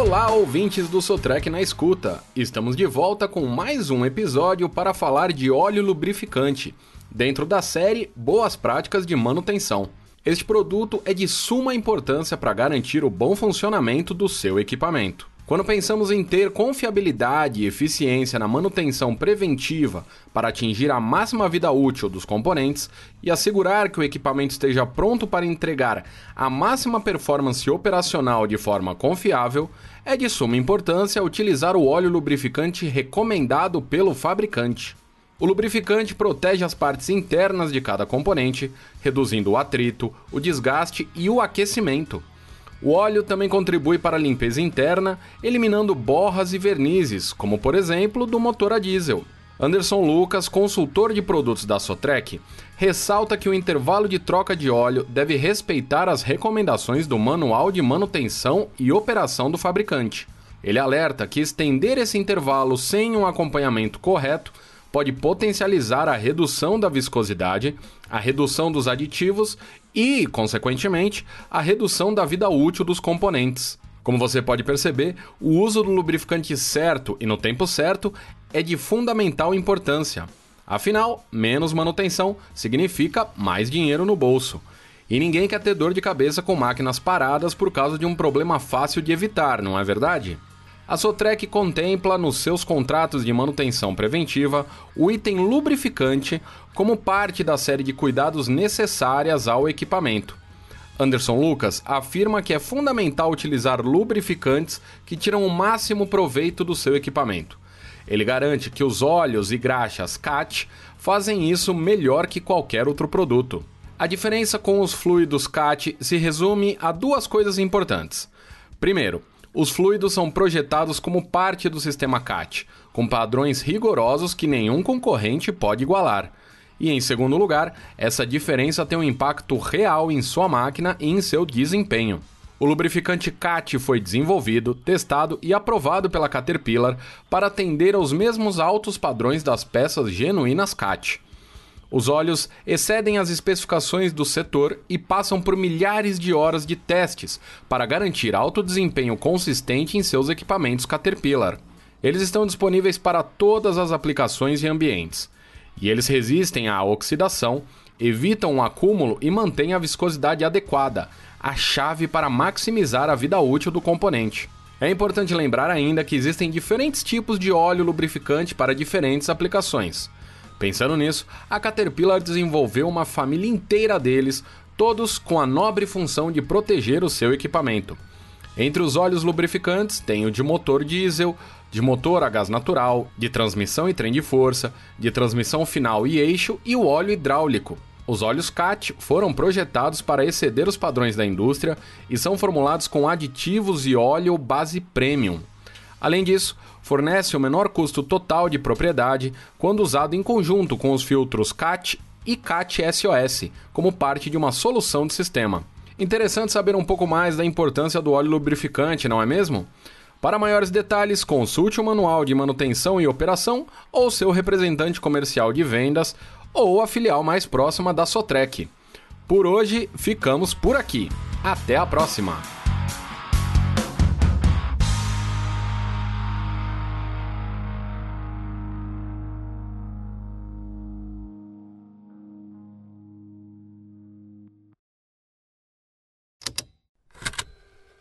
Olá, ouvintes do Sotrec na escuta. Estamos de volta com mais um episódio para falar de óleo lubrificante, dentro da série Boas Práticas de Manutenção. Este produto é de suma importância para garantir o bom funcionamento do seu equipamento. Quando pensamos em ter confiabilidade e eficiência na manutenção preventiva para atingir a máxima vida útil dos componentes e assegurar que o equipamento esteja pronto para entregar a máxima performance operacional de forma confiável, é de suma importância utilizar o óleo lubrificante recomendado pelo fabricante. O lubrificante protege as partes internas de cada componente, reduzindo o atrito, o desgaste e o aquecimento. O óleo também contribui para a limpeza interna, eliminando borras e vernizes, como por exemplo do motor a diesel. Anderson Lucas, consultor de produtos da Sotrec, ressalta que o intervalo de troca de óleo deve respeitar as recomendações do Manual de Manutenção e Operação do fabricante. Ele alerta que estender esse intervalo sem um acompanhamento correto pode potencializar a redução da viscosidade, a redução dos aditivos e, consequentemente, a redução da vida útil dos componentes. Como você pode perceber, o uso do lubrificante certo e no tempo certo é de fundamental importância. Afinal, menos manutenção significa mais dinheiro no bolso. E ninguém quer ter dor de cabeça com máquinas paradas por causa de um problema fácil de evitar, não é verdade? A Sotrec contempla nos seus contratos de manutenção preventiva o item lubrificante como parte da série de cuidados necessárias ao equipamento. Anderson Lucas afirma que é fundamental utilizar lubrificantes que tiram o máximo proveito do seu equipamento. Ele garante que os óleos e graxas CAT fazem isso melhor que qualquer outro produto. A diferença com os fluidos CAT se resume a duas coisas importantes. Primeiro, os fluidos são projetados como parte do sistema CAT, com padrões rigorosos que nenhum concorrente pode igualar. E em segundo lugar, essa diferença tem um impacto real em sua máquina e em seu desempenho. O lubrificante CAT foi desenvolvido, testado e aprovado pela Caterpillar para atender aos mesmos altos padrões das peças genuínas CAT. Os óleos excedem as especificações do setor e passam por milhares de horas de testes para garantir alto desempenho consistente em seus equipamentos Caterpillar. Eles estão disponíveis para todas as aplicações e ambientes. E eles resistem à oxidação, evitam o acúmulo e mantêm a viscosidade adequada, a chave para maximizar a vida útil do componente. É importante lembrar ainda que existem diferentes tipos de óleo lubrificante para diferentes aplicações. Pensando nisso, a Caterpillar desenvolveu uma família inteira deles, todos com a nobre função de proteger o seu equipamento. Entre os óleos lubrificantes tem o de motor diesel, de motor a gás natural, de transmissão e trem de força, de transmissão final e eixo e o óleo hidráulico. Os óleos CAT foram projetados para exceder os padrões da indústria e são formulados com aditivos e óleo base premium. Além disso, fornece o menor custo total de propriedade quando usado em conjunto com os filtros CAT e CAT SOS, como parte de uma solução de sistema. Interessante saber um pouco mais da importância do óleo lubrificante, não é mesmo? Para maiores detalhes, consulte o manual de manutenção e operação ou seu representante comercial de vendas ou a filial mais próxima da Sotrec. Por hoje, ficamos por aqui. Até a próxima!